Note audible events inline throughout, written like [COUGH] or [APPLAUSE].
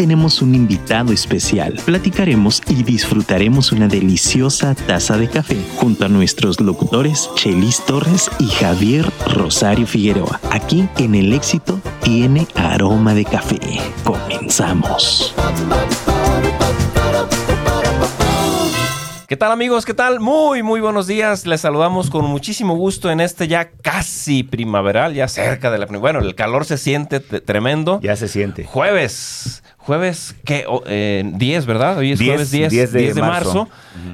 tenemos un invitado especial. Platicaremos y disfrutaremos una deliciosa taza de café junto a nuestros locutores Chelis Torres y Javier Rosario Figueroa. Aquí en El Éxito tiene aroma de café. Comenzamos. ¿Qué tal amigos? ¿Qué tal? Muy, muy buenos días. Les saludamos con muchísimo gusto en este ya casi primaveral, ya cerca de la primavera. Bueno, el calor se siente tremendo. Ya se siente. Jueves. Jueves, ¿qué? 10, ¿verdad? Hoy es jueves 10, de, marzo.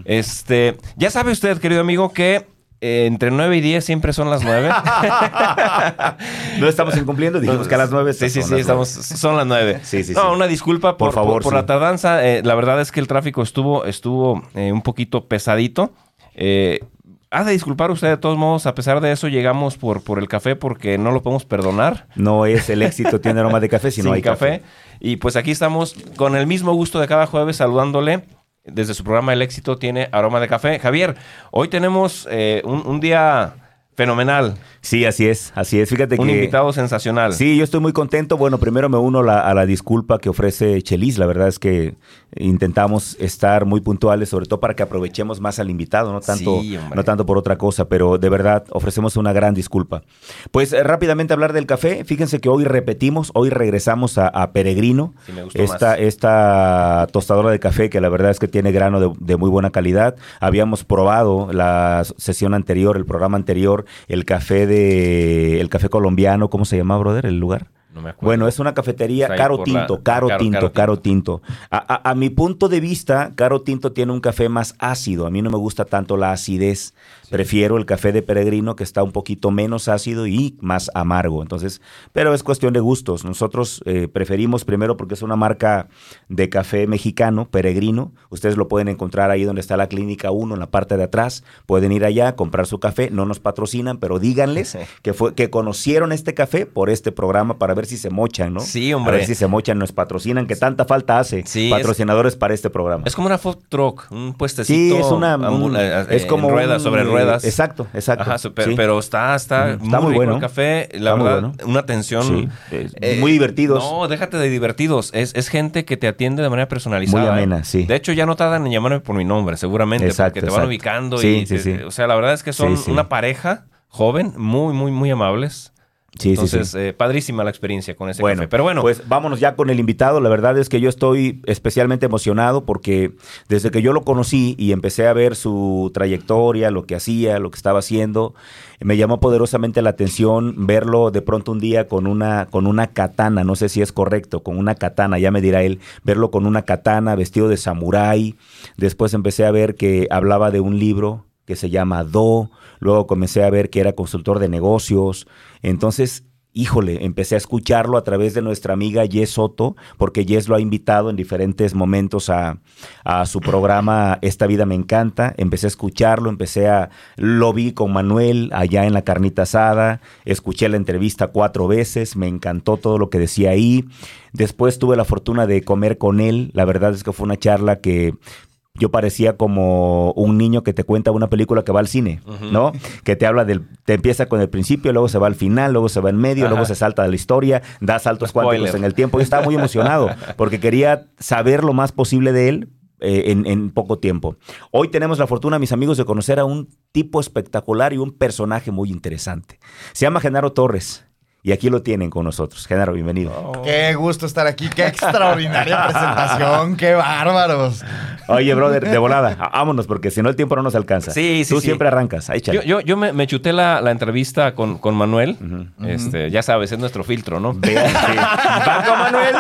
Este, ya sabe usted, querido amigo, que eh, entre 9 y 10 siempre son las 9. [LAUGHS] no estamos incumpliendo, dijimos que a las 9 Sí, sí, sí, estamos, son las 9. Sí, sí, no, una disculpa por, favor, por, la tardanza. Eh, la verdad es que el tráfico estuvo, estuvo eh, un poquito pesadito. Ha de disculpar usted de todos modos, a pesar de eso llegamos por, por el café porque no lo podemos perdonar. No es el éxito, tiene aroma de café, sino hay café. Y pues aquí estamos con el mismo gusto de cada jueves saludándole desde su programa El Éxito tiene aroma de café. Javier, hoy tenemos eh, un, día fenomenal. Sí, así es, así es. Fíjate Un invitado sensacional. Sí, yo estoy muy contento. Bueno, primero me uno a la disculpa que ofrece Chelis. La verdad es que intentamos estar muy puntuales, sobre todo para que aprovechemos más al invitado, no tanto, no tanto por otra cosa, pero de verdad ofrecemos una gran disculpa. Pues eh, rápidamente hablar del café. Fíjense que hoy repetimos, hoy regresamos a, Peregrino, esta, esta tostadora de café que la verdad es que tiene grano de, de muy buena calidad. Habíamos probado la sesión anterior, el programa anterior, el café de el café colombiano, ¿cómo se llama, brother, el lugar? Bueno, es una cafetería caro tinto, caro, tinto, caro tinto. A, mi punto de vista, caro tinto tiene un café más ácido. A mí no me gusta tanto la acidez. Prefiero el café de peregrino que está un poquito menos ácido y más amargo. Entonces, pero es cuestión de gustos. Nosotros eh, preferimos primero porque es una marca de café mexicano, peregrino. Ustedes lo pueden encontrar ahí donde está la clínica 1 en la parte de atrás. Pueden ir allá, comprar su café. No nos patrocinan, pero díganles [LAUGHS] que fue que conocieron este café por este programa para ver si se mochan, ¿no? Sí, hombre. A ver si se mochan, nos patrocinan, que tanta falta hace patrocinadores para este programa. Es como una food truck, un puestecito. Sí, es una. es eh, como. Ruedas, sobre ruedas. Exacto, exacto. pero, está, está, muy, bueno. el café. La verdad, una atención. Eh, muy divertidos. No, déjate de divertidos. Es, es gente que te atiende de manera personalizada. Muy amena, sí. De hecho, ya no tardan en llamarme por mi nombre, seguramente. porque te van ubicando. y O sea, la verdad es que son una pareja joven, muy, muy, muy amables. Sí, Entonces, sí, eh, padrísima la experiencia con ese bueno, café. Pero bueno. Pues vámonos ya con el invitado. La verdad es que yo estoy especialmente emocionado porque desde que yo lo conocí y empecé a ver su trayectoria, lo que hacía, lo que estaba haciendo, me llamó poderosamente la atención verlo de pronto un día con una, con una katana, no sé si es correcto, con una katana, ya me dirá él, verlo con una katana, vestido de samurái. Después empecé a ver que hablaba de un libro que se llama Do, luego comencé a ver que era consultor de negocios, entonces híjole, empecé a escucharlo a través de nuestra amiga Jess Soto, porque Jess lo ha invitado en diferentes momentos a, su programa Esta vida me encanta. Empecé a escucharlo, empecé a, lo vi con Manuel allá en la carnita asada, escuché la entrevista cuatro veces, me encantó todo lo que decía ahí. Después tuve la fortuna de comer con él, la verdad es que fue una charla que yo parecía como un niño que te cuenta una película que va al cine, ¿no? Que te habla del, te empieza con el principio, luego se va al final, luego se va en medio, luego se salta de la historia, da saltos cuánticos en el tiempo. Yo estaba muy emocionado porque quería saber lo más posible de él, eh, en, en, poco tiempo. Hoy tenemos la fortuna, mis amigos, de conocer a un tipo espectacular y un personaje muy interesante. Se llama Genaro Torres. Y aquí lo tienen con nosotros. Genaro, bienvenido. Oh. Qué gusto estar aquí. Qué extraordinaria [LAUGHS] presentación. Qué bárbaros. Oye, brother, de volada, vámonos, porque si no el tiempo no nos alcanza. Sí, sí. Tú siempre arrancas. Ahí, yo, yo, yo me, chuté la, entrevista con, con Manuel. este, Ya sabes, es nuestro filtro, ¿no? Vean, Manuel.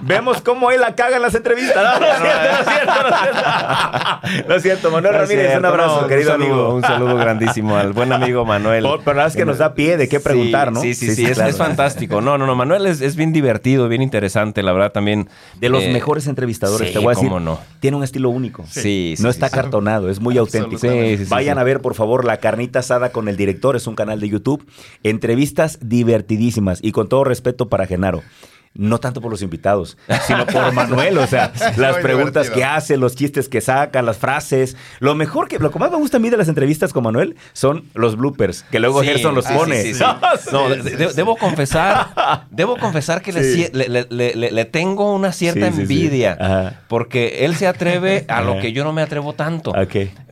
Vemos cómo él la caga en las entrevistas. No, no, es cierto, no es cierto, no es cierto. Manuel Ramírez, un abrazo, querido amigo. Un saludo grandísimo al buen amigo Manuel. Oh, pero la verdad es que nos da pie de qué preguntar, ¿no? Sí, sí, sí, sí, es, fantástico. No, no, no, Manuel es, bien divertido, bien interesante, la verdad también. De los eh, mejores entrevistadores, te voy a decir. no. Tiene un estilo único. Sí, No está cartonado, es muy auténtico. Vayan a ver, por favor, La Carnita Asada con el director, es un canal de YouTube. Entrevistas divertidísimas y con todo respeto para Genaro. No tanto por los invitados, sino por [LAUGHS] Manuel. O sea, las preguntas que hace, los chistes que saca, las frases. Lo mejor que, lo que más me gusta a mí de las entrevistas con Manuel son los bloopers, que luego Gerson los pone. no, debo confesar, debo confesar que le, tengo una cierta envidia, porque él se atreve a lo que yo no me atrevo tanto.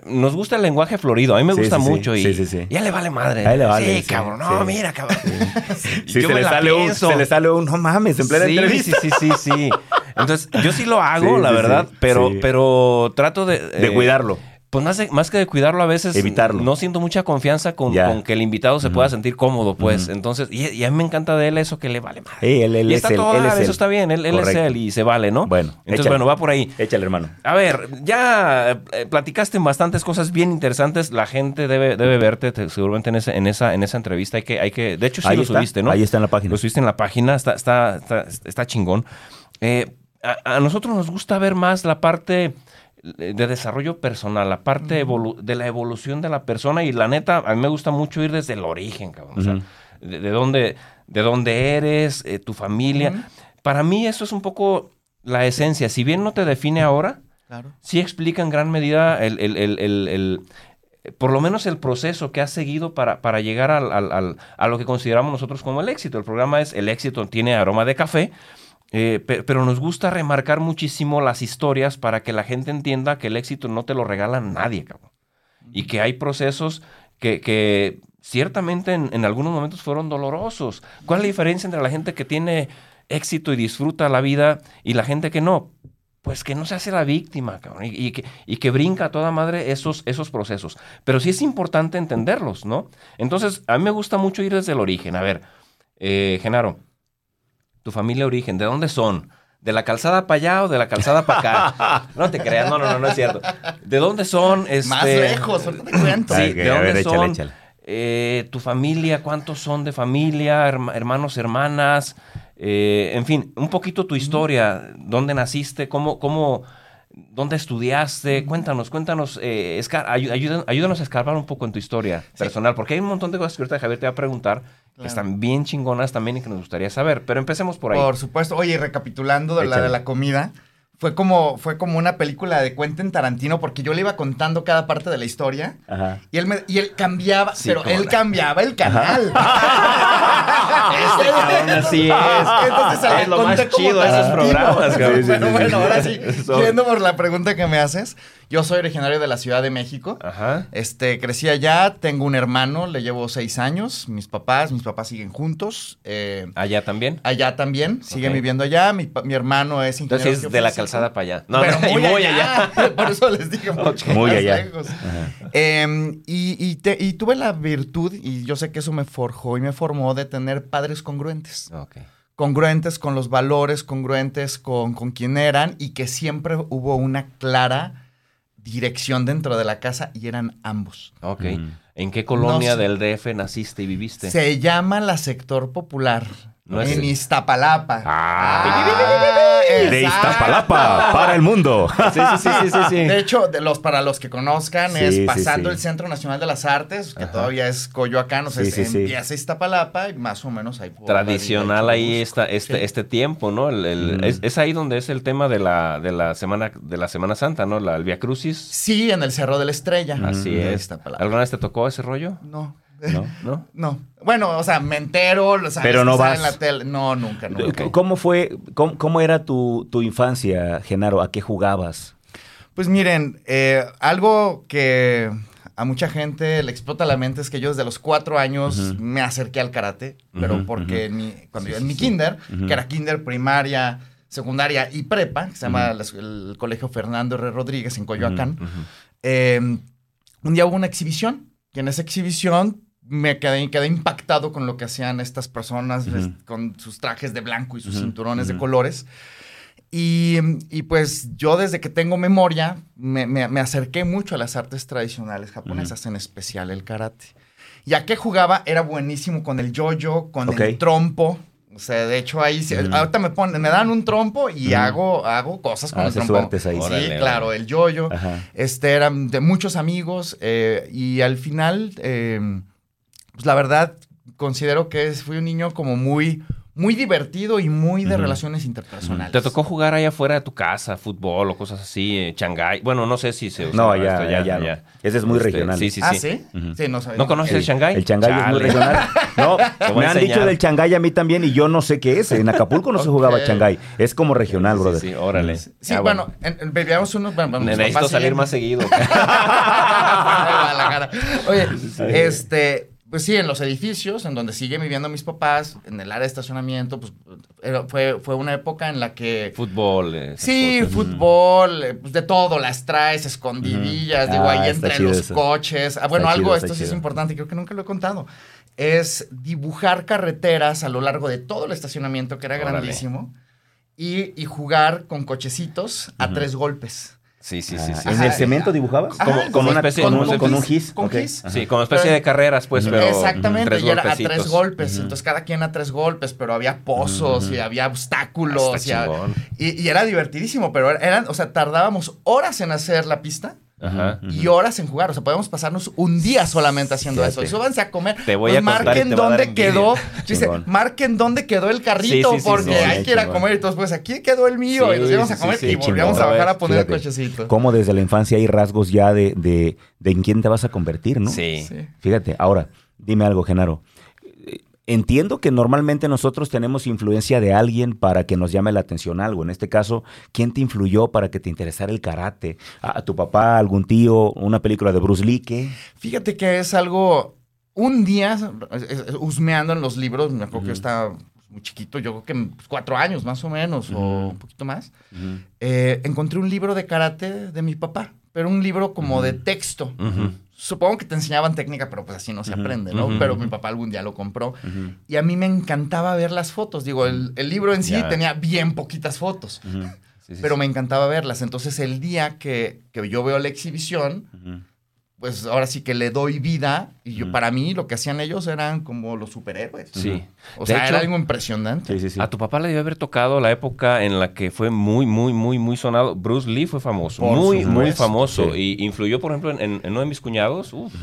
Nos gusta el lenguaje florido, a mí me gusta mucho y ya le vale madre. le vale, sí, cabrón, no, mira, cabrón. [LAUGHS] se, le sale un, se le sale un, no mames, plena sí, entrevista. Sí, sí, sí, sí. Entonces, yo sí lo [LAUGHS] hago, la verdad, pero, pero trato de... de eh, cuidarlo. Pues más, más que de cuidarlo a veces, Evitarlo. no siento mucha confianza con, que el invitado se pueda sentir cómodo, pues. Entonces, y, a mí me encanta de él eso que le vale más. él, él y está es todo, él eso está bien, él, es él y se vale, ¿no? Bueno, entonces, bueno, va por ahí. Échale, hermano. A ver, ya eh, platicaste bastantes cosas bien interesantes. La gente debe, debe verte seguramente en, ese, en, esa, en esa entrevista. Hay que, hay que, de hecho, sí lo subiste, ¿no? Ahí está en la página. Lo subiste en la página, está, está, está, está chingón. Eh, a, nosotros nos gusta ver más la parte de desarrollo personal, la parte de la evolución de la persona y la neta, a mí me gusta mucho ir desde el origen, cabrón. O sea, de, dónde, de dónde eres, eh, tu familia. Para mí eso es un poco la esencia. Si bien no te define ahora, sí explica en gran medida el, el, el, por lo menos el proceso que has seguido para, para llegar al, al, a lo que consideramos nosotros como el éxito. El programa es El éxito tiene aroma de café. Eh, pero nos gusta remarcar muchísimo las historias para que la gente entienda que el éxito no te lo regala nadie, cabrón. Y que hay procesos que, ciertamente en, algunos momentos fueron dolorosos. ¿Cuál es la diferencia entre la gente que tiene éxito y disfruta la vida y la gente que no? Pues que no se hace la víctima, cabrón, y, que, y que brinca a toda madre esos, esos procesos. Pero sí es importante entenderlos, ¿no? Entonces, a mí me gusta mucho ir desde el origen. A ver, eh, Genaro, tu familia origen, ¿de dónde son? ¿De la calzada para allá o de la calzada para acá? [LAUGHS] No te creas, no, no, no, no es cierto. ¿De dónde son? Este... Más lejos, no te cuento. Sí, ¿de dónde son? Eh, tu familia, ¿cuántos son de familia? hermanos, hermanas. Eh, en fin, un poquito tu historia. ¿Dónde naciste? ¿Cómo, cómo, ¿Dónde estudiaste? Cuéntanos, cuéntanos, eh, ayúdanos, a escarbar un poco en tu historia personal, porque hay un montón de cosas que ahorita Javier te va a preguntar que están bien chingonas también y que nos gustaría saber. Pero empecemos por ahí. Por supuesto. Oye, recapitulando de la de la comida, fue como, fue como una película de Quentin Tarantino porque yo le iba contando cada parte de la historia y él me, y él cambiaba, pero él cambiaba el canal. [LAUGHS] este cabrón así es. Entonces, es lo más chido de esos programas, cabrón. Bueno, bueno, ahora sí, yendo por la pregunta que me haces, yo soy originario de la Ciudad de México. Ajá. Este, crecí allá, tengo un hermano, le llevo seis años. Mis papás, mis papás siguen juntos. Eh, ¿Allá también? Allá también, siguen viviendo allá. Mi, hermano es ingeniero. Entonces es de la calzada para allá. No, no, [LAUGHS] muy, allá. [LAUGHS] Por eso les dije mucho Muy allá. Em, y, y, tuve la virtud, y yo sé que eso me forjó y me formó, de tener padres congruentes. Congruentes con los valores, congruentes con, con quién eran y que siempre hubo una clara dirección dentro de la casa y eran ambos. Ok. Mm. ¿En qué colonia del DF naciste y viviste? Se llama la sector popular en Iztapalapa. Ah, de Iztapalapa para el mundo. Sí, sí, sí, sí, sí, [LAUGHS] De hecho, de los, para los que conozcan, es pasando el Centro Nacional de las Artes, que todavía es Coyoacán, o sea, empieza Iztapalapa y más o menos ahí. Tradicional ahí está este, este tiempo, ¿no? El, es, ahí donde es el tema de la, de la semana de la Semana Santa, ¿no? La, el Via Crucis. Sí, en el Cerro de la Estrella. Así es. ¿Alguna vez te tocó ese rollo? No. ¿No? [LAUGHS] ¿No? No. Bueno, o sea, me entero, Pero no vas. En la tele. No, nunca, nunca. ¿Cómo fue, cómo, era tu, infancia, Genaro? ¿A qué jugabas? Pues miren, eh, algo que a mucha gente le explota la mente es que yo desde los cuatro años me acerqué al karate, pero porque mi, cuando yo en mi kinder, que era kinder, primaria, secundaria y prepa, que se llama el, Colegio Fernando R. Rodríguez en Coyoacán, em, un día hubo una exhibición, y en esa exhibición me quedé, quedé impactado con lo que hacían estas personas con sus trajes de blanco y sus cinturones de colores. Y, pues yo desde que tengo memoria me, acerqué mucho a las artes tradicionales japonesas, en especial el karate. Y a qué jugaba era buenísimo con el yo-yo, con el trompo. O sea, de hecho ahí, ahorita me ponen, me dan un trompo y hago, hago cosas con el trompo. Ahí. Sí, claro, el yo-yo. Este, eran de muchos amigos eh, y al final... Eh, pues la verdad, considero que fui un niño como muy, muy divertido y muy de relaciones interpersonales. ¿Te tocó jugar allá afuera de tu casa, fútbol o cosas así, eh, Shanghái? Bueno, no sé si se usa No, ya, ya, ya, Ese es muy este, regional. Sí, sí, ¿Ah, sí. sí? no sabía. ¿No conoces el, Shanghái? El Shanghái es muy regional. [LAUGHS] No, me han dicho del Shanghái a mí también y yo no sé qué es. En Acapulco no se jugaba Shanghái. Es como regional, brother. Sí, órale. Sí, ah, bueno, vivíamos unos... Bueno, Necesito salir más seguido. [LAUGHS] Oye, este pues sí, en los edificios, en donde siguen viviendo mis papás, en el área de estacionamiento, pues fue, fue una época en la que... Fútbol. Eh, sí, fútbol, eh, pues de todo, las traes, escondidillas, digo, ahí ah, entre los coches. Ah, bueno, algo, esto sí es importante, creo que nunca lo he contado. Es dibujar carreteras a lo largo de todo el estacionamiento, que era grandísimo, y, y, jugar con cochecitos a tres golpes. Sí, sí, sí. sí. ¿En el cemento dibujabas? como, con, una especie, con, un, con un gis. Con gis. Sí, como especie de carreras, pues, pero. Exactamente, y era a tres golpes. Entonces, cada quien a tres golpes, pero había pozos y había obstáculos. Y, y, era divertidísimo, pero eran, o sea, tardábamos horas en hacer la pista y horas en jugar. O sea, podemos pasarnos un día solamente haciendo eso. Y súbanse a comer. Te voy a pues marquen dónde quedó. [LAUGHS] Dice, marquen dónde quedó el carrito porque hay que ir a comer. Y todos, pues aquí quedó el mío. y nos íbamos a comer y volvíamos a bajar a poner el cochecito. Cómo desde la infancia hay rasgos ya de, de, de en quién te vas a convertir, ¿no? Sí. Fíjate, ahora, dime algo, Genaro entiendo que normalmente nosotros tenemos influencia de alguien para que nos llame la atención algo. En este caso, ¿quién te influyó para que te interesara el karate? ¿A tu papá, algún tío, una película de Bruce Lee? ¿qué? Fíjate que es algo. Un día, husmeando en los libros, me acuerdo que yo estaba muy chiquito, yo creo que cuatro años más o menos, o un poquito más, eh, encontré un libro de karate de mi papá, pero un libro como de texto supongo que te enseñaban técnica, pero pues así no se aprende, ¿no? Pero mi papá algún día lo compró. Y a mí me encantaba ver las fotos. Digo, el, libro en sí tenía bien poquitas fotos. pero me encantaba verlas. Entonces, el día que, que yo veo la exhibición, pues ahora sí que le doy vida. Y yo, para mí, lo que hacían ellos eran como los superhéroes. Sí. O sea, era algo impresionante. Sí, sí, a tu papá le debe haber tocado la época en la que fue muy, muy, muy, muy sonado. Bruce Lee fue famoso. muy, muy famoso. Y influyó, por ejemplo, en, uno de mis cuñados. Uf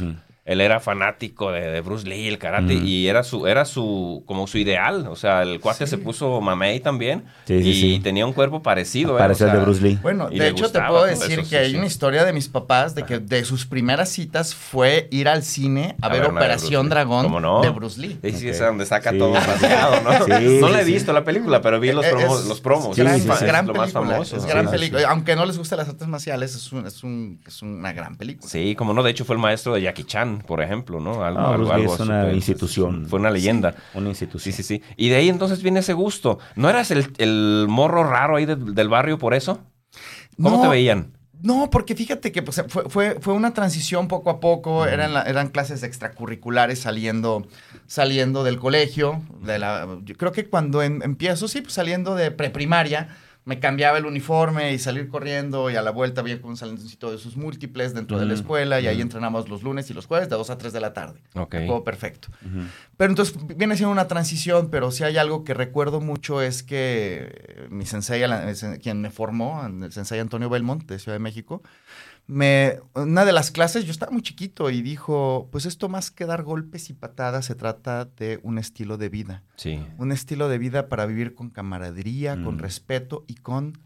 él era fanático de, Bruce Lee, el karate, y era su, era su, como su ideal. O sea, el cuate se puso mamey también y tenía un cuerpo parecido. Parecido de Bruce Lee. Bueno, de hecho te puedo decir que hay una historia de mis papás de que de sus primeras citas fue ir al cine a, ver, Operación Dragón de Bruce Lee. Sí, sí, es donde saca todo [LAUGHS] rasgado, ¿no? no la he visto la película, pero vi los promos. los promos. Es, gran, película. Es gran película. Aunque no les gusten las artes marciales, es, un, es, un, es una gran película. Sí, como no, de hecho fue el maestro de Jackie Chan por ejemplo, ¿no? Algo, algo, es una institución. Fue una leyenda. una institución. Sí, sí, sí. Y de ahí entonces viene ese gusto. ¿No eras el, morro raro ahí del barrio por eso? ¿Cómo te veían? No, porque fíjate que pues, fue, fue, una transición poco a poco, eran, eran clases extracurriculares saliendo, saliendo del colegio. De la, yo creo que cuando empiezo, sí, pues saliendo de preprimaria, me cambiaba el uniforme y salir corriendo y a la vuelta había un saloncito de sus múltiples dentro de la escuela y ahí entrenamos los lunes y los jueves de 2 a 3 de la tarde. Ok. Todo perfecto. Pero entonces viene siendo una transición, pero si hay algo que recuerdo mucho es que mi sensei, quien me formó, el sensei Antonio Belmont de Ciudad de México, me, una de las clases, yo estaba muy chiquito y dijo, pues esto más que dar golpes y patadas se trata de un estilo de vida. Sí. Un estilo de vida para vivir con camaradería, con mm. respeto y con,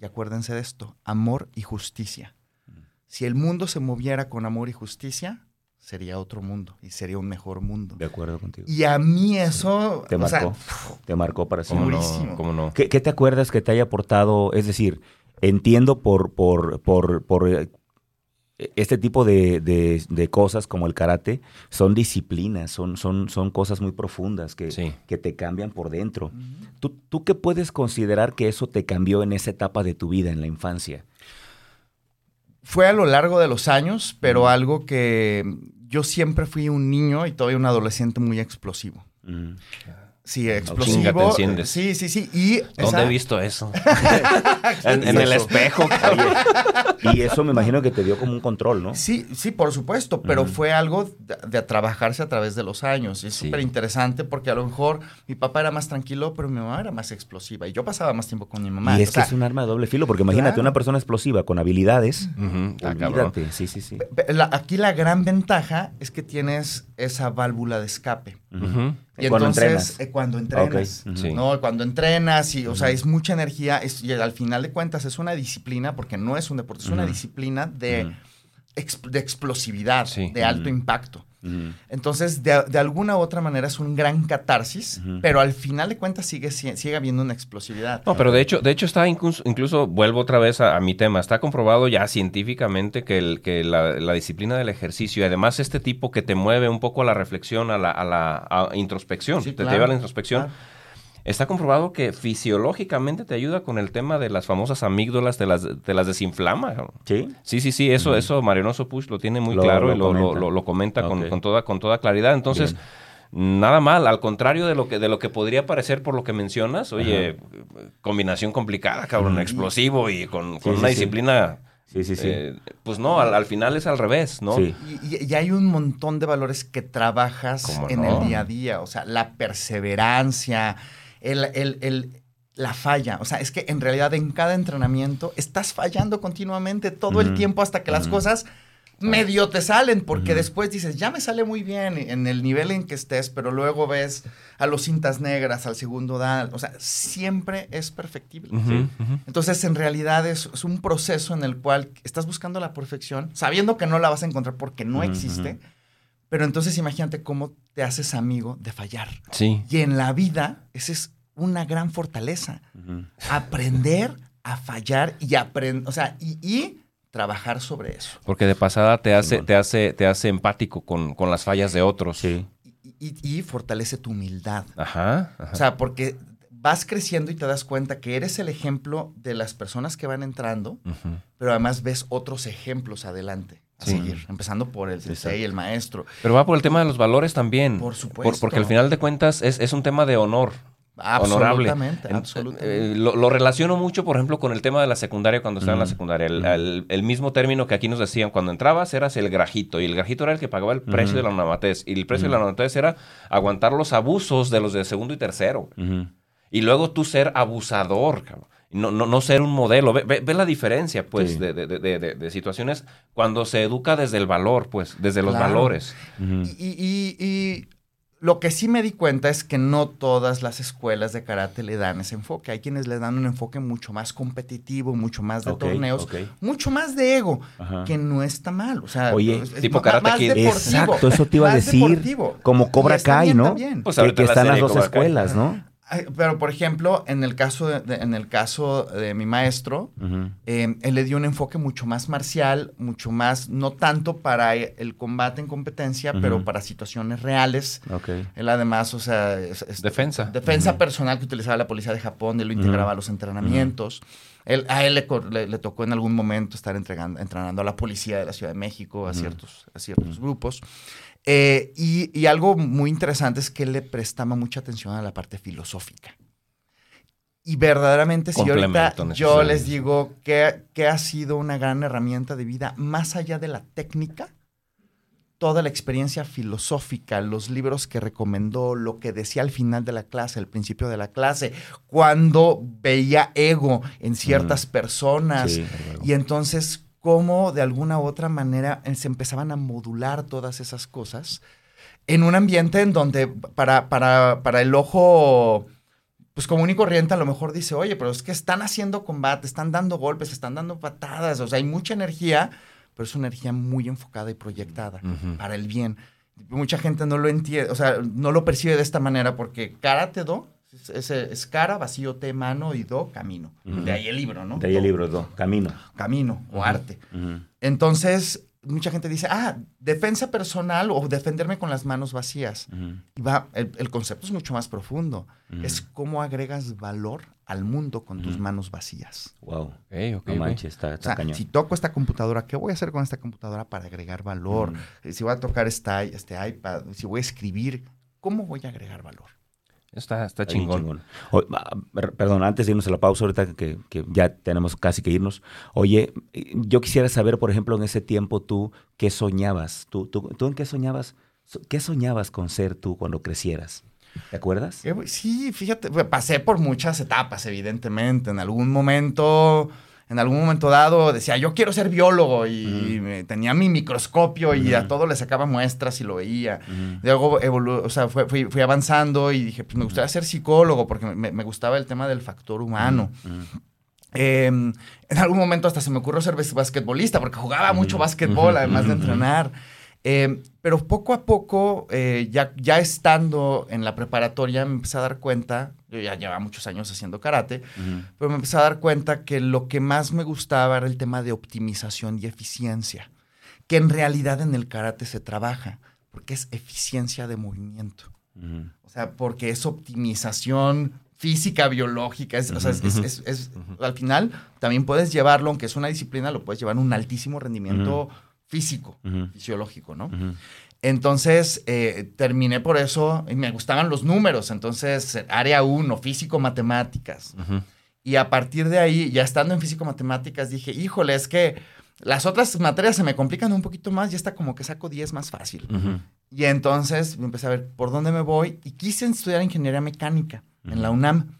y acuérdense de esto, amor y justicia. Mm. Si el mundo se moviera con amor y justicia, sería otro mundo y sería un mejor mundo. De acuerdo contigo. Y a mí eso... Te marcó. te marcó para siempre. ¿Cómo no? ¿Qué, ¿Qué, te acuerdas que te haya aportado? Es decir, entiendo por, por, por, por eh, este tipo de, de, cosas como el karate son disciplinas, son, son, son cosas muy profundas que, que te cambian por dentro. ¿Tú, ¿Tú qué puedes considerar que eso te cambió en esa etapa de tu vida, en la infancia? Fue a lo largo de los años, pero algo que yo siempre fui un niño y todavía un adolescente muy explosivo. Sí, explosivo. sí, sí, sí. Y ¿Dónde he visto eso? [LAUGHS] en, el espejo. y eso me imagino que te dio como un control, ¿no? Sí, sí, por supuesto, pero fue algo de, trabajarse a través de los años. Es súper interesante porque a lo mejor mi papá era más tranquilo, pero mi mamá era más explosiva y yo pasaba más tiempo con mi mamá. Y es que es un arma de doble filo, porque imagínate una persona explosiva con habilidades. Ah, sí, sí, sí. aquí la gran ventaja es que tienes esa válvula de escape. Y cuando entonces, entrenas. cuando entrenas, ¿no? Cuando entrenas y, o sea, es mucha energía y al final de cuentas es una disciplina, porque no es un deporte, es una disciplina de, de explosividad, de alto impacto. Entonces, de, alguna u otra manera es un gran catarsis, pero al final de cuentas sigue, sigue habiendo una explosividad. No, pero de hecho, de hecho está incluso, incluso vuelvo otra vez a, mi tema, está comprobado ya científicamente que, el, que la, disciplina del ejercicio y además este tipo que te mueve un poco a la reflexión, a la, a la introspección, te lleva a la introspección. Está comprobado que fisiológicamente te ayuda con el tema de las famosas amígdalas, te las, las desinflama. Sí. Sí, sí, sí, eso, eso Marianoso Push lo tiene muy claro y lo, lo, comenta con, toda, con toda claridad. Entonces, nada mal, al contrario de lo que, de lo que podría parecer por lo que mencionas, oye, combinación complicada, cabrón, explosivo y con, una disciplina. Sí, sí, sí. Eh, pues no, al, final es al revés, ¿no? Sí. Y, hay un montón de valores que trabajas en el día a día, o sea, la perseverancia, el, la falla. O sea, es que en realidad en cada entrenamiento estás fallando continuamente todo el tiempo hasta que las cosas medio te salen, porque después dices, ya me sale muy bien en el nivel en que estés, pero luego ves a los cintas negras, al segundo dan, o sea, siempre es perfectible. Entonces, en realidad es, un proceso en el cual estás buscando la perfección, sabiendo que no la vas a encontrar porque no existe, pero entonces imagínate cómo te haces amigo de fallar. Sí. Y en la vida, ese es una gran fortaleza. Aprender a fallar y aprender, o sea, y, trabajar sobre eso. Porque de pasada te hace, te hace, te hace empático con, las fallas de otros. Sí. Y, fortalece tu humildad. Ajá, O sea, porque vas creciendo y te das cuenta que eres el ejemplo de las personas que van entrando, pero además ves otros ejemplos adelante a seguir, empezando por el sensei, el maestro. Pero va por el tema de los valores también. Por supuesto. porque al final de cuentas es, es un tema de honor. Absolutamente, absolutamente. Eh, lo, relaciono mucho, por ejemplo, con el tema de la secundaria cuando estaba en la secundaria. El, mismo término que aquí nos decían, cuando entrabas eras el grajito, y el grajito era el que pagaba el precio de la novatez. Y el precio de la novatez era aguantar los abusos de los de segundo y tercero. Y luego tú ser abusador, No, no, no, ser un modelo. Ve, la diferencia, pues, de, de, de, situaciones cuando se educa desde el valor, pues, desde los valores. y, y lo que sí me di cuenta es que no todas las escuelas de karate le dan ese enfoque. Hay quienes le dan un enfoque mucho más competitivo, mucho más de torneos, mucho más de ego, que no está mal. O sea, Oye, tipo karate más Exacto, eso te iba a decir. Como Cobra Kai, ¿no? Pues que, que están las dos escuelas, ¿no? Pero, por ejemplo, en el caso de, en el caso de mi maestro, em, él le dio un enfoque mucho más marcial, mucho más, no tanto para el combate en competencia, pero para situaciones reales. Él además, o sea... defensa. Defensa personal que utilizaba la policía de Japón, él lo integraba a los entrenamientos. Él, a él le, tocó en algún momento estar entregando, entrenando a la policía de la Ciudad de México, a ciertos, a ciertos grupos. Eh, y, algo muy interesante es que él le prestaba mucha atención a la parte filosófica. Y verdaderamente, si ahorita yo les digo que, que, ha sido una gran herramienta de vida, más allá de la técnica, toda la experiencia filosófica, los libros que recomendó, lo que decía al final de la clase, al principio de la clase, cuando veía ego en ciertas personas. y entonces cómo de alguna u otra manera eh, se empezaban a modular todas esas cosas en un ambiente en donde para, para, para el ojo pues común y corriente a lo mejor dice, oye, pero es que están haciendo combate, están dando golpes, están dando patadas, o sea, hay mucha energía, pero es una energía muy enfocada y proyectada para el bien. Mucha gente no lo entiende, o sea, no lo percibe de esta manera porque karate do es, cara, vacío, te, mano y do, camino. De ahí el libro, ¿no? De ahí el libro, do, camino. Camino o arte. Entonces, mucha gente dice, ah, defensa personal o defenderme con las manos vacías. Y va, el, concepto es mucho más profundo. Es cómo agregas valor al mundo con tus manos vacías. Wow. no manches, está, Si toco esta computadora, ¿qué voy a hacer con esta computadora para agregar valor? Si voy a tocar este, este iPad, si voy a escribir, ¿cómo voy a agregar valor? Está, está chingón. perdón, antes de irnos a la pausa, ahorita que, ya tenemos casi que irnos. Oye, yo quisiera saber, por ejemplo, en ese tiempo tú, ¿qué soñabas? ¿Tú, tú, tú en qué soñabas? ¿Qué soñabas con ser tú cuando crecieras? ¿Te acuerdas? Sí, fíjate, pasé por muchas etapas, evidentemente. En algún momento en algún momento dado decía, yo quiero ser biólogo y, tenía mi microscopio y a todo le sacaba muestras y lo veía. Luego o sea, fui, avanzando y dije, pues me gustaría ser psicólogo porque me, gustaba el tema del factor humano. Em, en algún momento hasta se me ocurrió ser basquetbolista porque jugaba mucho básquetbol además de entrenar. Em, pero poco a poco, eh, ya, ya estando en la preparatoria, me empecé a dar cuenta, yo ya llevaba muchos años haciendo karate, pero me empecé a dar cuenta que lo que más me gustaba era el tema de optimización y eficiencia, que en realidad en el karate se trabaja, porque es eficiencia de movimiento. O sea, porque es optimización física, biológica, es, o sea, es, al final también puedes llevarlo, aunque es una disciplina, lo puedes llevar a un altísimo rendimiento físico, fisiológico, ¿no? Entonces, eh, terminé por eso, y me gustaban los números, entonces, área 1, físico-matemáticas. Y a partir de ahí, ya estando en físico-matemáticas, dije, híjole, es que las otras materias se me complican un poquito más y está como que saco 10 más fácil. Y entonces me empecé a ver por dónde me voy y quise estudiar ingeniería mecánica en la UNAM.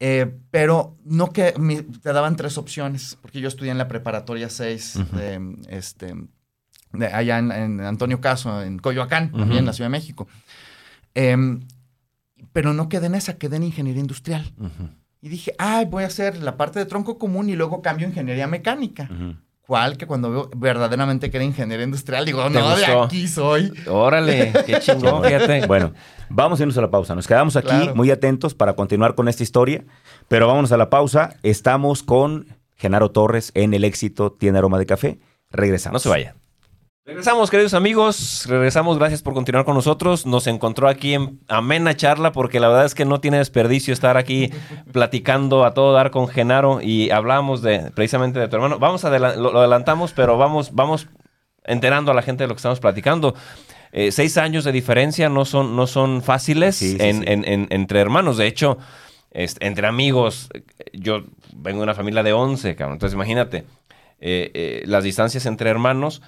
Eh, pero no que te daban tres opciones, porque yo estudié en la preparatoria 6 de, este, allá en, Antonio Caso, en Coyoacán, también en la Ciudad de México. Em, pero no quedé en esa, quedé en ingeniería industrial. Y dije, ay, voy a hacer la parte de tronco común y luego cambio a ingeniería mecánica. ¿Cuál? Que cuando veo verdaderamente que era ingeniería industrial, digo, no, de aquí soy. Órale, qué [LAUGHS] chingón, fíjate. Bueno, vamos a irnos a la pausa. Nos quedamos aquí muy atentos para continuar con esta historia, pero vámonos a la pausa. Estamos con Genaro Torres en El Éxito Tiene Aroma de Café. Regresamos. No se vaya. Regresamos, queridos amigos. Regresamos, gracias por continuar con nosotros. Nos encontró aquí en amena charla porque la verdad es que no tiene desperdicio estar aquí [LAUGHS] platicando a todo dar con Genaro y hablamos de precisamente de tu hermano. Vamos a lo, adelantamos, pero vamos, vamos enterando a la gente de lo que estamos platicando. Eh, seis años de diferencia no son, no son fáciles entre hermanos. De hecho, entre amigos, yo vengo de una familia de once, Entonces, imagínate, eh, eh, las distancias entre hermanos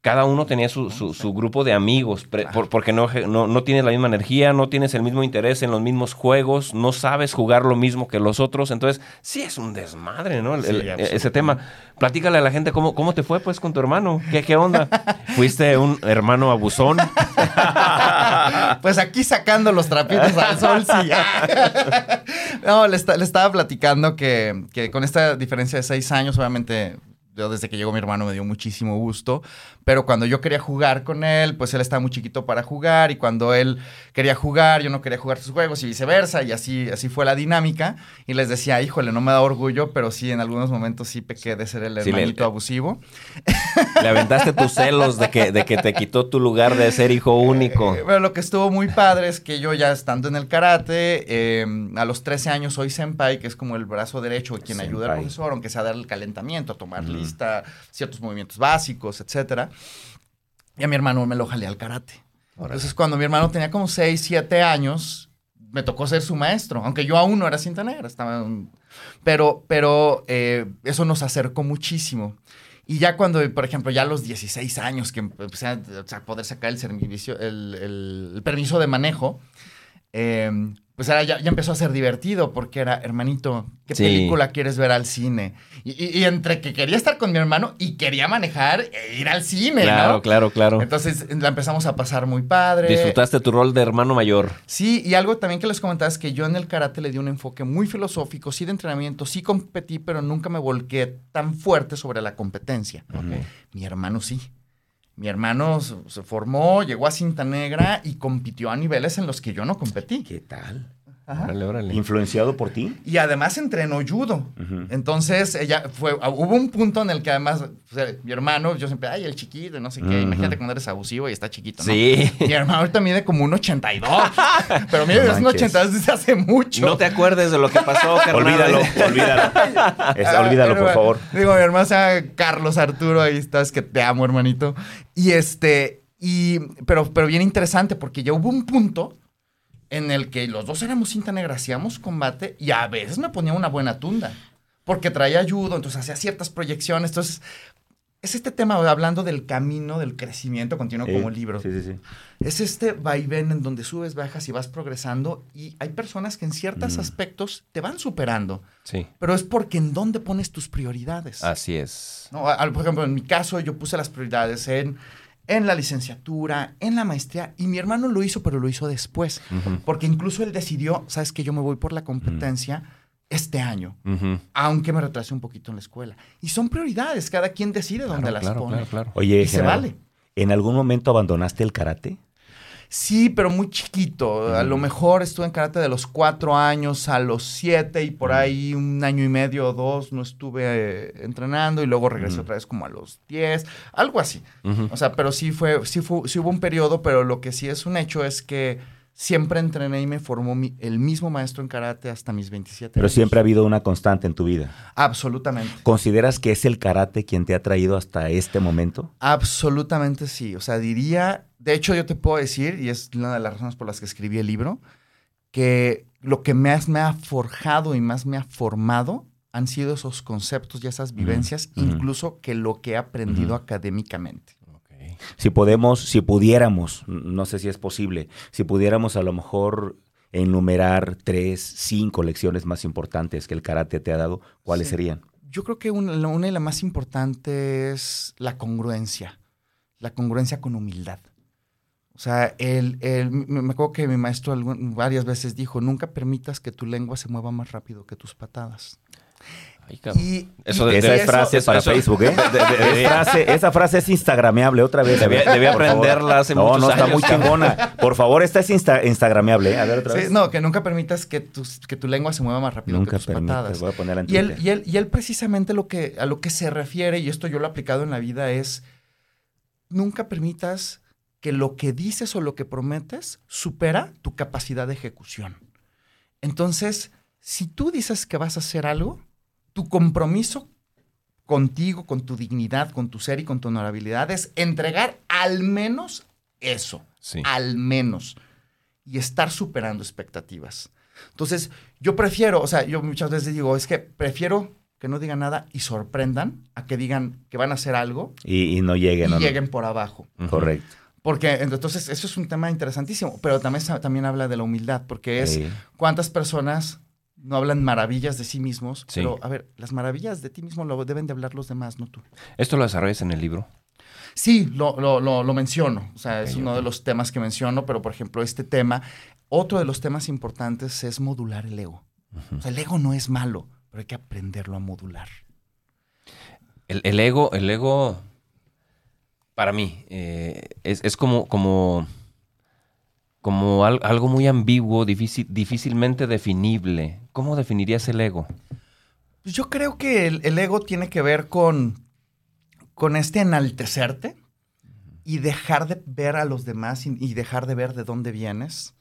cada uno tenía su, su, grupo de amigos, porque no, no, tienes la misma energía, no tienes el mismo interés en los mismos juegos, no sabes jugar lo mismo que los otros. Entonces, sí es un desmadre, ¿no? ese tema. Platícale a la gente cómo, cómo te fue, pues, con tu hermano. ¿Qué, qué onda? [LAUGHS] ¿Fuiste un hermano abusón? [LAUGHS] pues aquí sacando los trapitos al sol, sí. [LAUGHS] no, le, le, estaba platicando que, que con esta diferencia de seis años, obviamente yo desde que llegó mi hermano me dio muchísimo gusto, pero cuando yo quería jugar con él, pues él estaba muy chiquito para jugar y cuando él quería jugar, yo no quería jugar sus juegos y viceversa y así, así fue la dinámica y les decía, híjole, no me da orgullo, pero sí, en algunos momentos sí pequé de ser el hermanito abusivo. [LAUGHS] Le aventaste tus celos de que, de que te quitó tu lugar de ser hijo único. Eh, bueno, lo que estuvo muy padre es que yo ya estando en el karate, em, a los 13 años soy senpai, que es como el brazo derecho, quien ayuda al profesor, aunque sea a dar el calentamiento, a tomar lista, ciertos movimientos básicos, etcétera. Y a mi hermano me lo jalé al karate. Entonces, cuando mi hermano tenía como 6, 7 años, me tocó ser su maestro, aunque yo aún no era cinta negra, estaba... Pero, pero eh, eso nos acercó muchísimo. Y ya cuando, por ejemplo, ya a los 16 años que empecé a, poder sacar el, servicio, el, el permiso de manejo, eh, pues ahora ya, empezó a ser divertido porque era, hermanito, ¿qué película quieres ver al cine? Y, entre que quería estar con mi hermano y quería manejar e ir al cine, claro, Claro, claro, Entonces la empezamos a pasar muy padre. Disfrutaste tu rol de hermano mayor. Sí, y algo también que les comentaba es que yo en el karate le di un enfoque muy filosófico, sí de entrenamiento, sí competí, pero nunca me volqué tan fuerte sobre la competencia. Mi hermano sí. Mi hermano se formó, llegó a cinta negra y compitió a niveles en los que yo no competí. ¿Qué tal? ¿Influenciado por ti? Y además entrenó judo. Entonces, ella fue, hubo un punto en el que además, mi hermano, yo siempre, ay, el chiquito, no sé qué. Imagínate cuando eres abusivo y está chiquito, ¿no? Sí. Mi hermano ahorita mide como un 82. [LAUGHS] pero mire, es un 82 desde hace mucho. No te acuerdes de lo que pasó, [LAUGHS] carnal. Olvídalo, olvídalo. [LAUGHS] olvídalo, por favor. Digo, mi hermano sea Carlos Arturo, ahí estás, que te amo, hermanito. Y este, y, pero, pero bien interesante porque ya hubo un punto en el que los dos éramos cinta negra, hacíamos combate y a veces me ponía una buena tunda. Porque traía ayuda, entonces hacía ciertas proyecciones. Entonces, es este tema, hablando del camino del crecimiento continuo como libro. Sí, sí, sí. Es este vaivén en donde subes, bajas y vas progresando y hay personas que en ciertos aspectos te van superando. Sí. Pero es porque en dónde pones tus prioridades. Así es. ¿No? Por ejemplo, en mi caso yo puse las prioridades en, en la licenciatura, en la maestría y mi hermano lo hizo, pero lo hizo después. Porque incluso él decidió, sabes que yo me voy por la competencia este año, aunque me retrasé un poquito en la escuela. Y son prioridades, cada quien decide dónde las pone. Oye, y se vale. ¿En algún momento abandonaste el karate? Sí, pero muy chiquito. A lo mejor estuve en karate de los cuatro años a los siete y por ahí un año y medio o dos no estuve eh, entrenando y luego regresé otra vez como a los diez, algo así. O sea, pero sí fue, sí fue, sí hubo un periodo, pero lo que sí es un hecho es que siempre entrené y me formó el mismo maestro en karate hasta mis 27 Pero siempre ha habido una constante en tu vida. Absolutamente. ¿Consideras que es el karate quien te ha traído hasta este momento? Absolutamente sí. O sea, diría, de hecho yo te puedo decir, y es una de las razones por las que escribí el libro, que lo que más me ha forjado y más me ha formado han sido esos conceptos y esas vivencias, incluso que lo que he aprendido académicamente si podemos, si pudiéramos, no sé si es posible, si pudiéramos a lo mejor enumerar tres, cinco lecciones más importantes que el karate te ha dado, ¿cuáles serían? Yo creo que una, una de las más importantes es la congruencia, la congruencia con humildad. O sea, el, el, me acuerdo que mi maestro varias veces dijo, nunca permitas que tu lengua se mueva más rápido que tus patadas eso esa es frase para Facebook, ¿eh? [LAUGHS] esa frase es instagrameable otra vez. Debía, aprenderla hace no, no, está muy chingona. Por favor, esta es instagrameable. A ver otra vez. No, que nunca permitas que tu, que tu lengua se mueva más rápido que tus patadas. Voy a poner y, él, y, él, y él precisamente lo que, a lo que se refiere, y esto yo lo he aplicado en la vida, es nunca permitas que lo que dices o lo que prometes supera tu capacidad de ejecución. Entonces, si tú dices que vas a hacer algo, tu compromiso contigo, con tu dignidad, con tu ser y con tu honorabilidad es entregar al menos eso. Al menos. Y estar superando expectativas. Entonces, yo prefiero, o sea, yo muchas veces digo, es que prefiero que no digan nada y sorprendan a que digan que van a hacer algo y, no lleguen. Y lleguen por abajo. Correcto. Porque entonces eso es un tema interesantísimo, pero también, también habla de la humildad, porque es cuántas personas no hablan maravillas de sí mismos, pero a ver, las maravillas de ti mismo lo deben de hablar los demás, no tú. ¿Esto lo desarrollas en el libro? Sí, lo, lo, lo, menciono, o sea, es uno de los temas que menciono, pero por ejemplo, este tema, otro de los temas importantes es modular el ego. O sea, el ego no es malo, pero hay que aprenderlo a modular. El, el ego, el ego, para mí, eh, es, es como, como como algo muy ambiguo, difícil, difícilmente definible. ¿Cómo definirías el ego? Pues yo creo que el, ego tiene que ver con, con este enaltecerte y dejar de ver a los demás y, dejar de ver de dónde vienes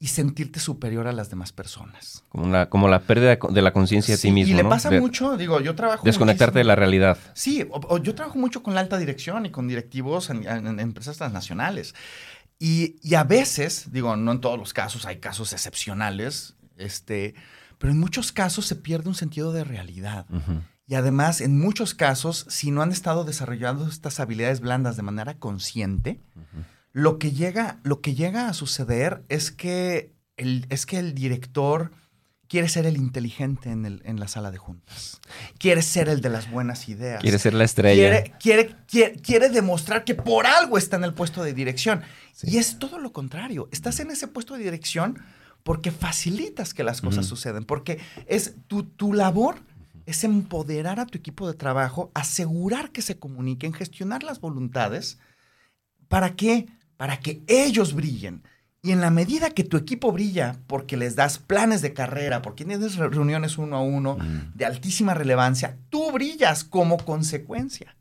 y sentirte superior a las demás personas. Como la, como la pérdida de la conciencia de ti mismo. Y le pasa mucho, digo, yo trabajo. Desconectarte de la realidad. Sí, yo trabajo mucho con la alta dirección y con directivos en empresas transnacionales. Y, a veces, digo, no en todos los casos, hay casos excepcionales, este, pero en muchos casos se pierde un sentido de realidad. Y además, en muchos casos, si no han estado desarrollando estas habilidades blandas de manera consciente, lo, que llega, lo que llega a suceder es que el, es que el director quiere ser el inteligente en, el, en, la sala de juntas. Quiere ser el de las buenas ideas. Quiere ser la estrella. Quiere, quiere, quiere, demostrar que por algo está en el puesto de dirección. Y es todo lo contrario. Estás en ese puesto de dirección porque facilitas que las cosas sucedan. Porque es tu, tu labor es empoderar a tu equipo de trabajo, asegurar que se comuniquen, gestionar las voluntades. ¿Para qué? Para que ellos brillen y en la medida que tu equipo brilla, porque les das planes de carrera, porque tienes reuniones uno a uno de altísima relevancia, tú brillas como consecuencia.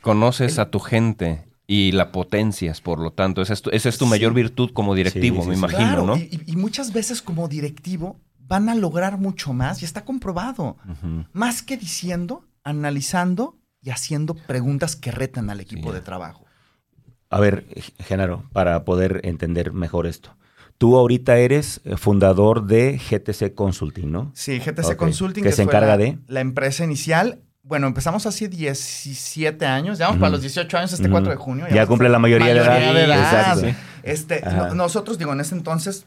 Conoces a tu gente y la potencias, por lo tanto. Esa es tu, mayor virtud como directivo, me imagino, ¿no? Y, muchas veces como directivo van a lograr mucho más, y está comprobado. Más que diciendo, analizando y haciendo preguntas que retan al equipo de trabajo. A ver, Genaro, para poder entender mejor esto. Tú ahorita eres eh, fundador de GTC Consulting, ¿no? Sí, GTC Consulting. Que, se encarga de... La empresa inicial Bueno, empezamos hace 17 años, ya vamos para los 18 años, este 4 de junio. Ya, cumple la mayoría, de edad. Este, nosotros, digo, en ese entonces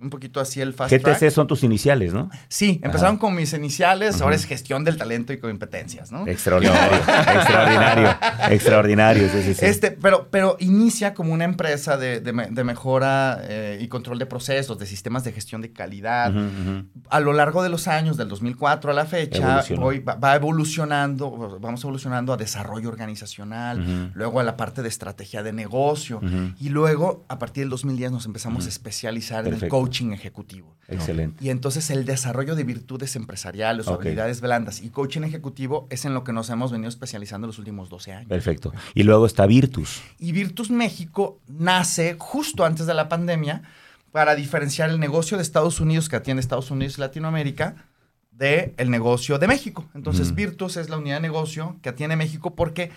un poquito así el fast GTC son tus iniciales, ¿no? Sí, empezaron con mis iniciales, ahora es gestión del talento y competencias, ¿no? Extraordinario, [LAUGHS] extraordinario, extraordinario, sí, sí, Este, pero, pero inicia como una empresa de, mejora eh, y control de procesos, de sistemas de gestión de calidad. A lo largo de los años, del 2004 a la fecha, hoy va, evolucionando, vamos evolucionando a desarrollo organizacional, luego a la parte de estrategia de negocio, y luego, a partir del 2010, nos empezamos a especializar en el coaching coaching ejecutivo. Excelente. Y entonces el desarrollo de virtudes empresariales o habilidades blandas y coaching ejecutivo es en lo que nos hemos venido especializando los últimos 12 años. Perfecto. Y luego está Virtus. Y Virtus México nace justo antes de la pandemia para diferenciar el negocio de Estados Unidos que atiende Estados Unidos y Latinoamérica del el negocio de México. Entonces, Virtus es la unidad de negocio que atiende México porque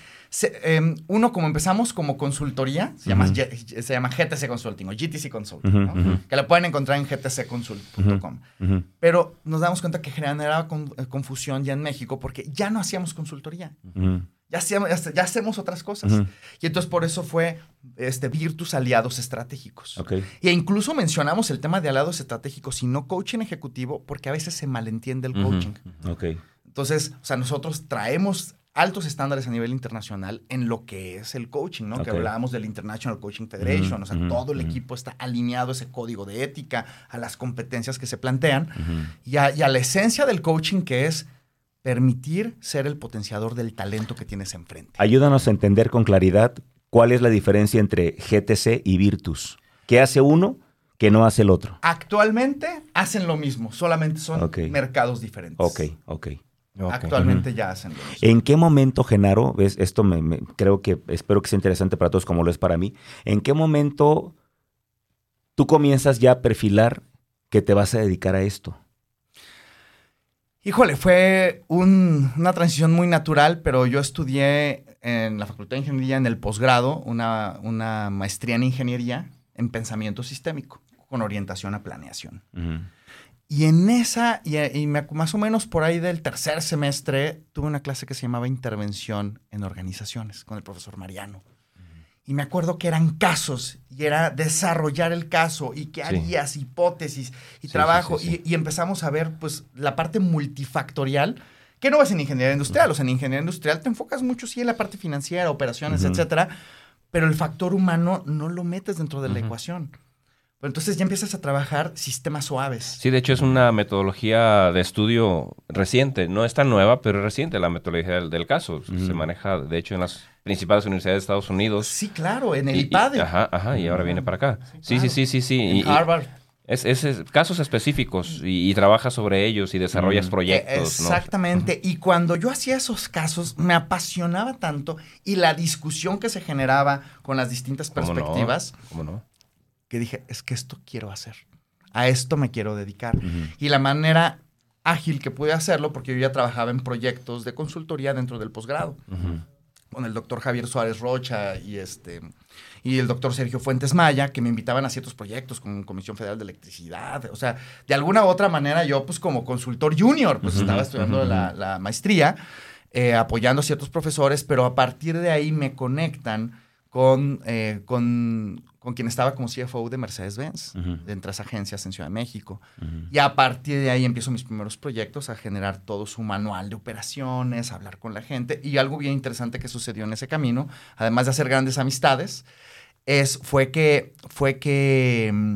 em, uno, como empezamos como consultoría, se, llama, se llama GTC Consulting o GTC Consulting, que lo pueden encontrar en gtcconsult.com. Pero nos damos cuenta que generaba eh, confusión ya en México porque ya no hacíamos consultoría. Ya hacemos, ya hacemos otras cosas. Y entonces por eso fue este, Virtus Aliados Estratégicos. Okay. Y incluso mencionamos el tema de aliados estratégicos y no coaching ejecutivo porque a veces se malentiende el coaching. Okay. Entonces, o sea, nosotros traemos altos estándares a nivel internacional en lo que es el coaching, ¿no? Que hablábamos del International Coaching Federation, o sea, todo el equipo está alineado a ese código de ética, a las competencias que se plantean y a, la esencia del coaching que es permitir ser el potenciador del talento que tienes enfrente. Ayúdanos a entender con claridad cuál es la diferencia entre GTC y Virtus. ¿Qué hace uno que no hace el otro? Actualmente hacen lo mismo, solamente son mercados diferentes. Ok, ok. Actualmente ya hacen lo mismo. ¿En qué momento, Genaro, ves, esto me, creo que espero que sea interesante para todos como lo es para mí, ¿en qué momento tú comienzas ya a perfilar que te vas a dedicar a esto? Híjole, fue una transición muy natural, pero yo estudié en la Facultad de Ingeniería en el posgrado una, una maestría en ingeniería en pensamiento sistémico con orientación a planeación. Y en esa, y, más o menos por ahí del tercer semestre, tuve una clase que se llamaba Intervención en Organizaciones con el profesor Mariano. Y me acuerdo que eran casos y era desarrollar el caso y qué harías, hipótesis y trabajo. y, empezamos a ver pues la parte multifactorial que no es en ingeniería industrial. O sea, en ingeniería industrial te enfocas mucho sí en la parte financiera, operaciones, etcétera, pero el factor humano no lo metes dentro de la ecuación. Pero entonces ya empiezas a trabajar sistemas suaves. Sí, de hecho es una metodología de estudio reciente. No es tan nueva, pero es reciente la metodología del, caso. Se maneja, de hecho, en las principales universidades de Estados Unidos. Sí, claro, en el IPADE. ajá, ajá, y ahora viene para acá. Sí, sí, sí, sí, sí. En Harvard. Es, casos específicos y, trabajas sobre ellos y desarrollas proyectos. Exactamente. Y cuando yo hacía esos casos, me apasionaba tanto y la discusión que se generaba con las distintas perspectivas. ¿Cómo no? Que dije, es que esto quiero hacer. A esto me quiero dedicar. Y la manera ágil que pude hacerlo, porque yo ya trabajaba en proyectos de consultoría dentro del posgrado. Con el doctor Javier Suárez Rocha y este y el doctor Sergio Fuentes Maya, que me invitaban a ciertos proyectos con Comisión Federal de Electricidad. O sea, de alguna u otra manera yo, pues como consultor junior, pues estaba estudiando la, maestría, eh, apoyando a ciertos profesores, pero a partir de ahí me conectan con, eh, con, con, quien estaba como CFO de Mercedes-Benz, de entre agencias en Ciudad de México. Y a partir de ahí empiezo mis primeros proyectos a generar todo su manual de operaciones, a hablar con la gente. Y algo bien interesante que sucedió en ese camino, además de hacer grandes amistades, es, fue que, fue que mm,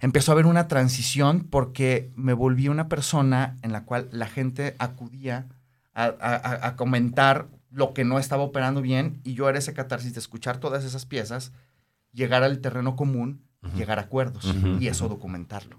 empezó a haber una transición porque me volví una persona en la cual la gente acudía a, comentar lo que no estaba operando bien y yo era ese catarsis de escuchar todas esas piezas, llegar al terreno común, llegar a acuerdos y eso documentarlo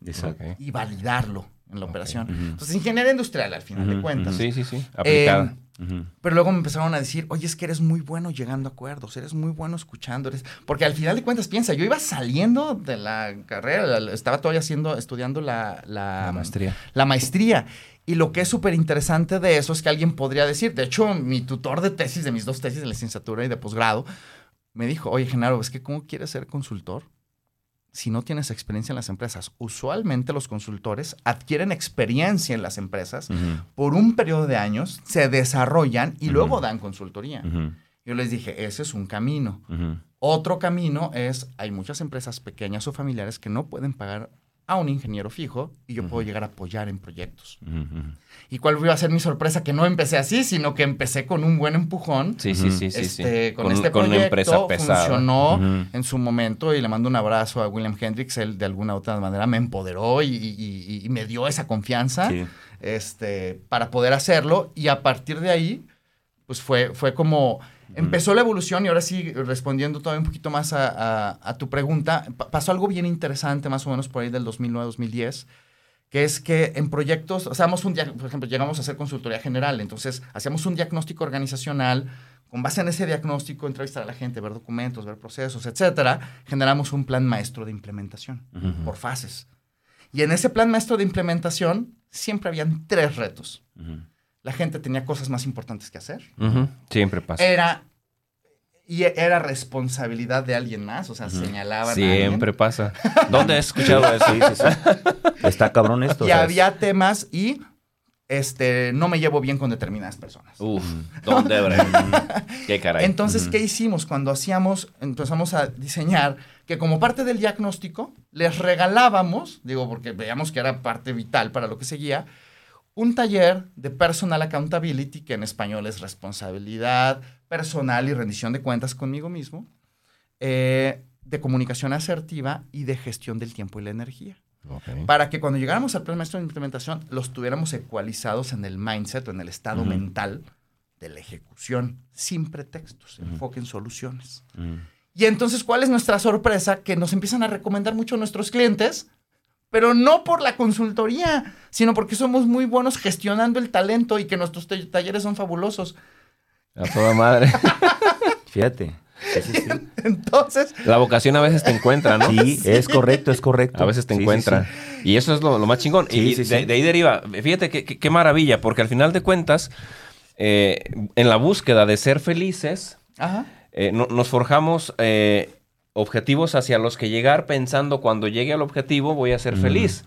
y validarlo en la operación. Entonces, ingeniería industrial al final de cuentas. Sí, sí, sí, aplicada. Em, pero luego me empezaron a decir, oye, es que eres muy bueno llegando a acuerdos, eres muy bueno escuchando, eres... porque al final de cuentas piensa, yo iba saliendo de la carrera, estaba todavía haciendo, estudiando la, la, maestría. La maestría. Y lo que es súper interesante de eso es que alguien podría decir, de hecho, mi tutor de tesis, de mis dos tesis de licenciatura y de posgrado, me dijo, oye, Genaro, es que ¿cómo quieres ser consultor? si no tienes experiencia en las empresas. Usualmente los consultores adquieren experiencia en las empresas por un periodo de años, se desarrollan y luego dan consultoría. Yo les dije, ese es un camino. Otro camino es, hay muchas empresas pequeñas o familiares que no pueden pagar a un ingeniero fijo y yo puedo llegar a apoyar en proyectos. ¿Y cuál iba a ser mi sorpresa? Que no empecé así, sino que empecé con un buen empujón. Sí, sí, sí, sí, este, Con, este proyecto una empresa pesada. funcionó en su momento y le mando un abrazo a William Hendricks. Él de alguna u otra manera me empoderó y, me dio esa confianza este, para poder hacerlo. Y a partir de ahí, pues fue, fue como Empezó la evolución y ahora sí, respondiendo todavía un poquito más a, tu pregunta, pasó algo bien interesante más o menos por ahí del 2009-2010, que es que en proyectos, sea, un por ejemplo, llegamos a hacer consultoría general, entonces hacíamos un diagnóstico organizacional, con base en ese diagnóstico, entrevistar a la gente, ver documentos, ver procesos, etcétera, generamos un plan maestro de implementación por fases. Y en ese plan maestro de implementación siempre habían tres retos la gente tenía cosas más importantes que hacer. Siempre pasa. Era y era responsabilidad de alguien más, o sea, señalaban Siempre pasa. [LAUGHS] ¿Dónde has escuchado eso? Está cabrón esto. Y había temas y este, no me llevo bien con determinadas personas. Uf, [LAUGHS] ¿dónde, [LAUGHS] Qué caray. Entonces, ¿qué hicimos? Cuando hacíamos, empezamos a diseñar que como parte del diagnóstico, les regalábamos, digo, porque veíamos que era parte vital para lo que seguía, un taller de personal accountability, que en español es responsabilidad personal y rendición de cuentas conmigo mismo, eh, de comunicación asertiva y de gestión del tiempo y la energía. Para que cuando llegáramos al plan maestro de implementación los tuviéramos ecualizados en el mindset o en el estado mental de la ejecución, sin pretextos, enfoque en soluciones. Y entonces, ¿cuál es nuestra sorpresa? Que nos empiezan a recomendar mucho nuestros clientes pero no por la consultoría, sino porque somos muy buenos gestionando el talento y que nuestros talleres son fabulosos. A toda madre. [LAUGHS] Fíjate. Entonces. La vocación a veces te encuentra, ¿no? Sí, es correcto, es correcto. A veces te encuentra. y eso es lo, más chingón. y de, ahí deriva, fíjate qué maravilla, porque al final de cuentas, eh, en la búsqueda de ser felices, eh, nos forjamos eh, objetivos hacia los que llegar pensando cuando llegue al objetivo voy a ser feliz.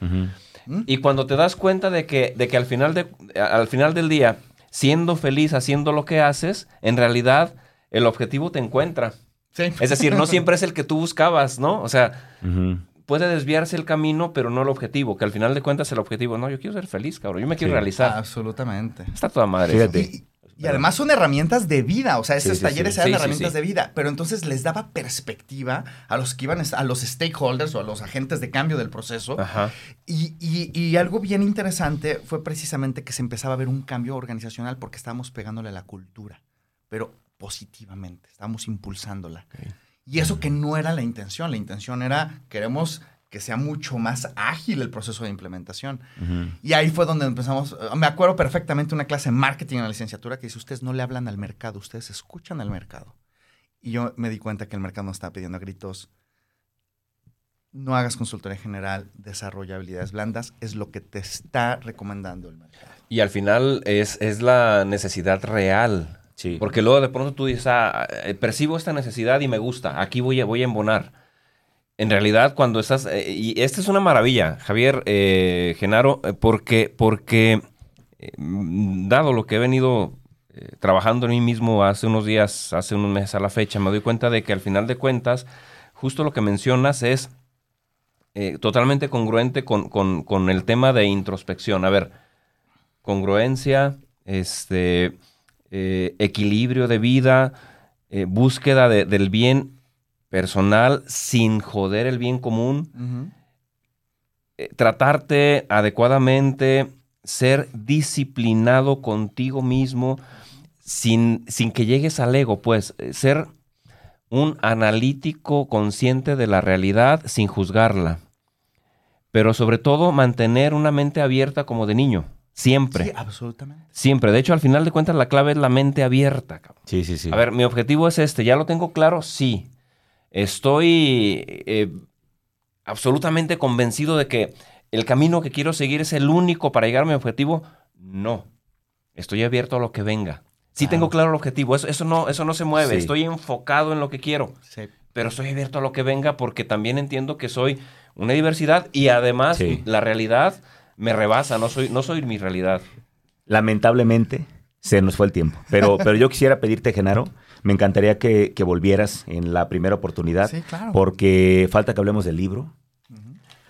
Y cuando te das cuenta de que, de que al, final de, al final del día, siendo feliz haciendo lo que haces, en realidad el objetivo te encuentra. Es decir, no [LAUGHS] siempre es el que tú buscabas, ¿no? O sea, puede desviarse el camino, pero no el objetivo, que al final de cuentas el objetivo, no, yo quiero ser feliz, cabrón, yo me quiero realizar. Absolutamente. Está toda madre. Fíjate. Y además son herramientas de vida, o sea, esos talleres eran herramientas de vida, pero entonces les daba perspectiva a los que iban, a los stakeholders o a los agentes de cambio del proceso. Y, y, algo bien interesante fue precisamente que se empezaba a ver un cambio organizacional porque estábamos pegándole a la cultura, pero positivamente, estábamos impulsándola. Y eso que no era la intención, la intención era, queremos que sea mucho más ágil el proceso de implementación. Y ahí fue donde empezamos, me acuerdo perfectamente una clase de marketing en la licenciatura que dice, ustedes no le hablan al mercado, ustedes escuchan al mercado. Y yo me di cuenta que el mercado no estaba pidiendo a gritos, no hagas consultoría general, desarrolla habilidades blandas, es lo que te está recomendando el mercado. Y al final es, es la necesidad real. Sí. Porque luego de pronto tú dices, ah, eh, percibo esta necesidad y me gusta, aquí voy a, voy a embonar en realidad, cuando estás. Eh, y esta es una maravilla, Javier eh, Genaro, eh, porque, porque dado lo que he venido trabajando en mí mismo hace unos días, hace unos meses a la fecha, me doy cuenta de que al final de cuentas, justo lo que mencionas es totalmente congruente con, con, el tema de introspección. A ver, congruencia, este, equilibrio de vida, búsqueda del bien personal sin joder el bien común, eh, tratarte adecuadamente, ser disciplinado contigo mismo sin, sin que llegues al ego, pues eh, ser un analítico consciente de la realidad sin juzgarla, pero sobre todo mantener una mente abierta como de niño. Siempre. Sí, absolutamente. Siempre. De hecho, al final de cuentas, la clave es la mente abierta. Sí, sí, sí. A ver, mi objetivo es este. ¿Ya lo tengo claro? Sí. Estoy eh, absolutamente convencido de que el camino que quiero seguir es el único para llegar a mi objetivo. No. Estoy abierto a lo que venga. Sí tengo claro el objetivo. Eso, no, eso no se mueve. Estoy enfocado en lo que quiero. pero estoy abierto a lo que venga porque también entiendo que soy una diversidad y además la realidad me rebasa, no soy, no soy mi realidad. Lamentablemente se nos fue el tiempo, pero, pero yo quisiera pedirte, Genaro, me encantaría que, volvieras en la primera oportunidad, porque falta que hablemos del libro,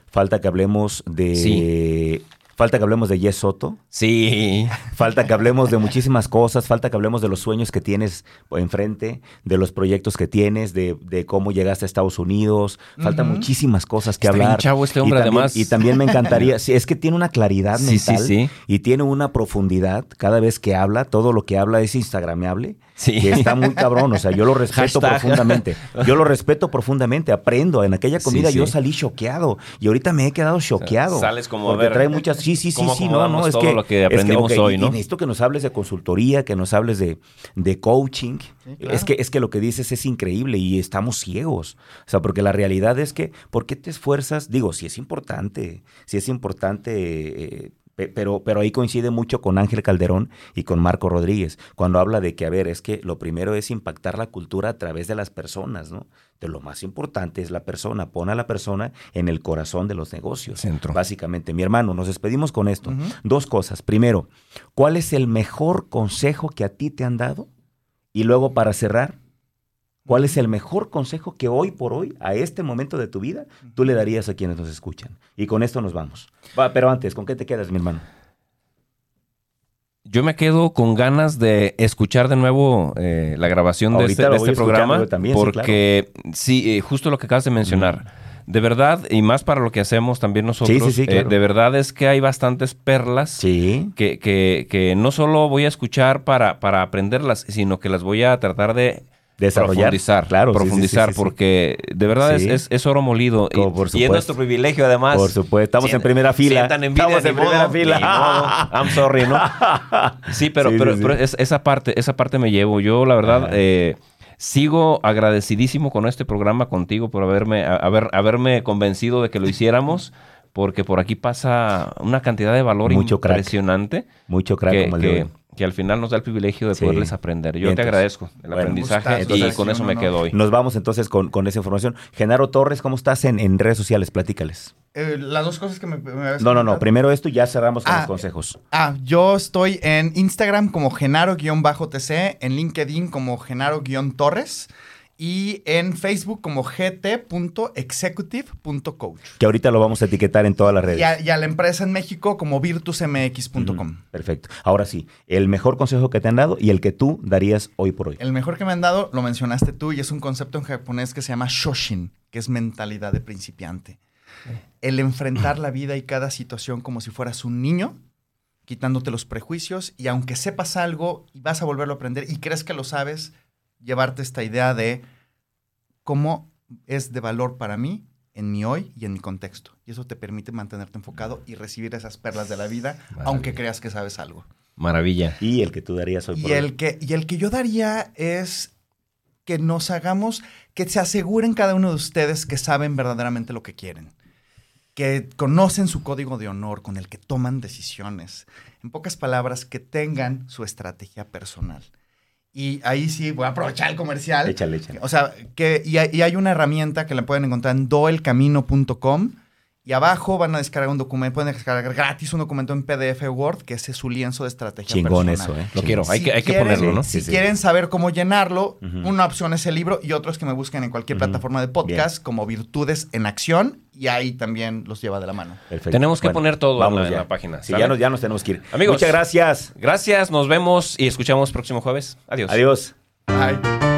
falta que hablemos de Falta que hablemos de Yes Soto. Sí. Falta que hablemos de muchísimas cosas. Falta que hablemos de los sueños que tienes enfrente, de los proyectos que tienes, de, cómo llegaste a Estados Unidos. Falta muchísimas cosas que Está hablar. Bien chavo este hombre, y también, además. Y también me encantaría. sí, es que tiene una claridad mental sí, y tiene una profundidad cada vez que habla. Todo lo que habla es instagramable. Sí. Que está muy cabrón. O sea, yo lo [LAUGHS] respeto profundamente. Yo lo respeto profundamente. Aprendo. En aquella comida yo salí choqueado y ahorita me he quedado choqueado. sales como porque trae muchas sí, sí, sí, sí, no, no, es todo que lo que aprendimos hoy, ¿no? Y necesito que nos hables de consultoría, que nos hables de, de coaching. Es que es que lo que dices es increíble y estamos ciegos. O sea, porque la realidad es que ¿por qué te esfuerzas? Digo, si es importante, si es importante eh, pero, pero ahí coincide mucho con Ángel Calderón y con Marco Rodríguez, cuando habla de que, a ver, es que lo primero es impactar la cultura a través de las personas, ¿no? De lo más importante es la persona, pon a la persona en el corazón de los negocios. Centro. Básicamente, mi hermano, nos despedimos con esto. Dos cosas. Primero, ¿cuál es el mejor consejo que a ti te han dado? Y luego, para cerrar, ¿Cuál es el mejor consejo que hoy por hoy, a este momento de tu vida, tú le darías a quienes nos escuchan? Y con esto nos vamos. Va, pero antes, ¿con qué te quedas, mi hermano? Yo me quedo con ganas de escuchar de nuevo eh, la grabación de este, este programa. También, porque sí, eh, justo lo que acabas de mencionar. De verdad, y más para lo que hacemos también nosotros, eh, de verdad es que hay bastantes perlas que, que, que, no solo voy a escuchar para, para aprenderlas, sino que las voy a tratar de desarrollar. Profundizar, claro, profundizar, porque de verdad es, oro molido. y, es nuestro privilegio, además. Por supuesto, estamos en primera fila. Estamos en primera fila. [LAUGHS] I'm sorry, ¿no? [LAUGHS] sí, pero, pero, esa, parte, esa parte me llevo. Yo, la verdad, eh, sigo agradecidísimo con este programa, contigo, por haberme, haber, haberme convencido de que lo [LAUGHS] hiciéramos. Porque por aquí pasa una cantidad de valor Mucho impresionante. Mucho crack como el de que al final nos da el privilegio de poderles aprender. Yo te agradezco el aprendizaje y con eso me quedo hoy. Nos vamos entonces con, esa información. Genaro Torres, ¿cómo estás en, redes sociales? Platícales. Eh, las dos cosas que me, No, no, no. Primero esto y ya cerramos con los ah, consejos. Ah, yo estoy en Instagram como Genaro-TC, en LinkedIn como Genaro-Torres y en Facebook como gt.executive.coach. Que ahorita lo vamos a etiquetar en todas las redes. Y a, la empresa en México como virtusmx.com. perfecto. Ahora sí, el mejor consejo que te han dado y el que tú darías hoy por hoy. El mejor que me han dado, lo mencionaste tú, y es un concepto en japonés que se llama Shoshin, que es mentalidad de principiante. El enfrentar la vida y cada situación como si fueras un niño, quitándote los prejuicios, y aunque sepas algo y vas a volverlo a aprender y crees que lo sabes, llevarte esta idea de cómo es de valor para mí en mi hoy y en mi contexto. Y eso te permite mantenerte enfocado y recibir esas perlas de la vida, aunque creas que sabes algo. Maravilla. Y el que tú darías hoy y el Que, y el que yo daría es que nos hagamos, que se aseguren cada uno de ustedes que saben verdaderamente lo que quieren, que conocen su código de honor con el que toman decisiones. En pocas palabras, que tengan su estrategia personal. Y ahí sí voy a aprovechar el comercial. Échale, échale. O sea, que, y, hay una herramienta que la pueden encontrar en doelcamino.com. Y abajo van a descargar un documento, pueden descargar gratis un documento en PDF Word, que ese es su lienzo de estrategia Chingón eso, ¿eh? Lo quiero, hay, que, hay que ponerlo, ¿no? Si quieren saber cómo llenarlo, una opción es el libro y otros que me busquen en cualquier plataforma de podcast como Virtudes en Acción y ahí también los lleva de la mano. Perfecto. Tenemos que poner todo en, la, página. Sí, ya nos, ya nos tenemos que ir. Amigos, muchas gracias. Gracias, nos vemos y escuchamos próximo jueves. Adiós. Adiós. Bye.